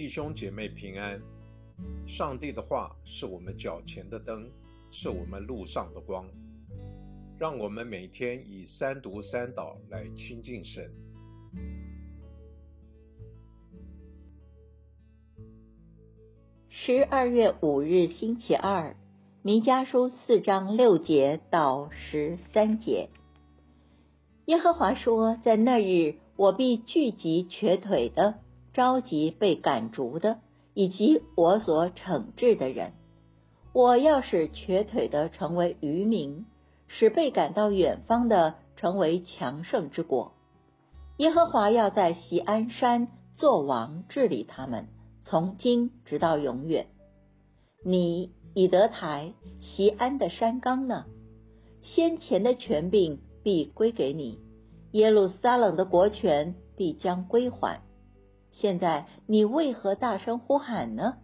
弟兄姐妹平安。上帝的话是我们脚前的灯，是我们路上的光。让我们每天以三读三祷来亲近神。十二月五日星期二，弥迦书四章六节到十三节。耶和华说：“在那日，我必聚集瘸腿的，召集被赶逐的。”以及我所惩治的人，我要使瘸腿的成为渔民，使被赶到远方的成为强盛之国。耶和华要在锡安山作王，治理他们，从今直到永远。你以德台锡安的山冈呢？先前的权柄必归给你，耶路撒冷的国权必将归还。现在你为何大声呼喊呢？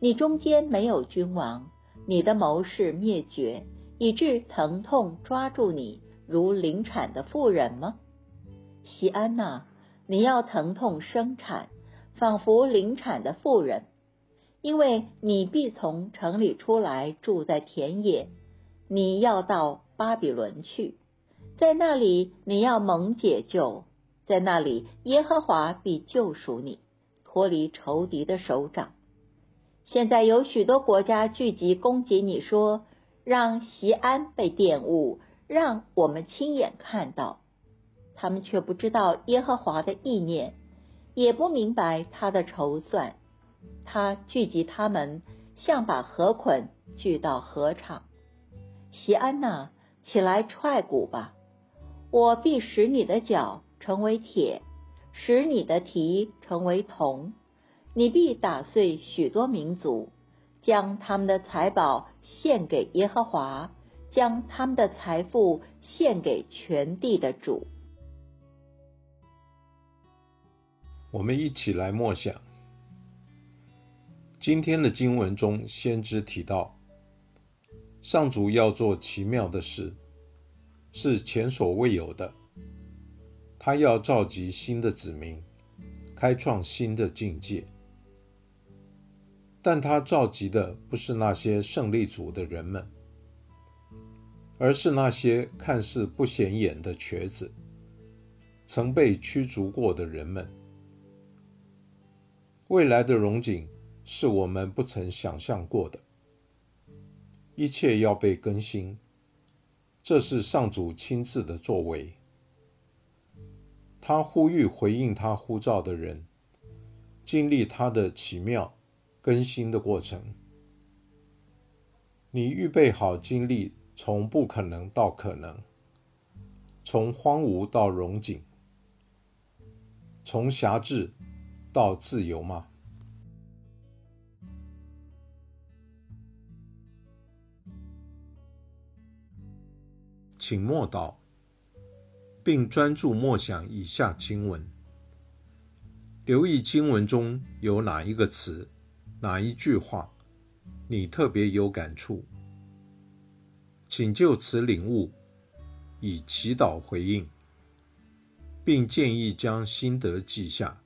你中间没有君王，你的谋士灭绝，以致疼痛抓住你，如临产的妇人吗？西安呐，你要疼痛生产，仿佛临产的妇人，因为你必从城里出来，住在田野。你要到巴比伦去，在那里你要蒙解救。在那里，耶和华必救赎你，脱离仇敌的手掌。现在有许多国家聚集攻击你，说让席安被玷污，让我们亲眼看到。他们却不知道耶和华的意念，也不明白他的筹算。他聚集他们，像把河捆聚到河场。席安呐，起来踹鼓吧！我必使你的脚。成为铁，使你的蹄成为铜，你必打碎许多民族，将他们的财宝献给耶和华，将他们的财富献给全地的主。我们一起来默想今天的经文中，先知提到，上主要做奇妙的事，是前所未有的。他要召集新的子民，开创新的境界，但他召集的不是那些胜利组的人们，而是那些看似不显眼的瘸子，曾被驱逐过的人们。未来的荣景是我们不曾想象过的，一切要被更新，这是上主亲自的作为。他呼吁回应他呼召的人，经历他的奇妙更新的过程。你预备好经历从不可能到可能，从荒芜到荣景，从辖制到自由吗？请默祷。并专注默想以下经文，留意经文中有哪一个词、哪一句话，你特别有感触，请就此领悟，以祈祷回应，并建议将心得记下。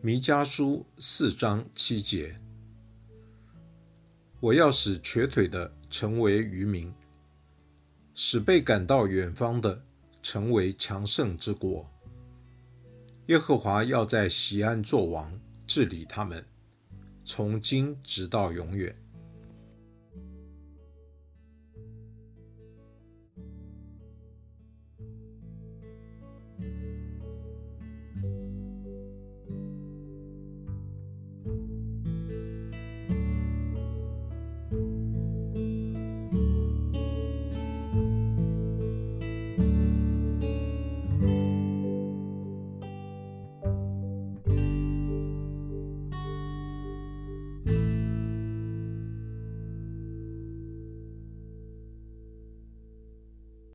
弥迦书四章七节：我要使瘸腿的成为渔民。使被赶到远方的成为强盛之国。耶和华要在西安作王，治理他们，从今直到永远。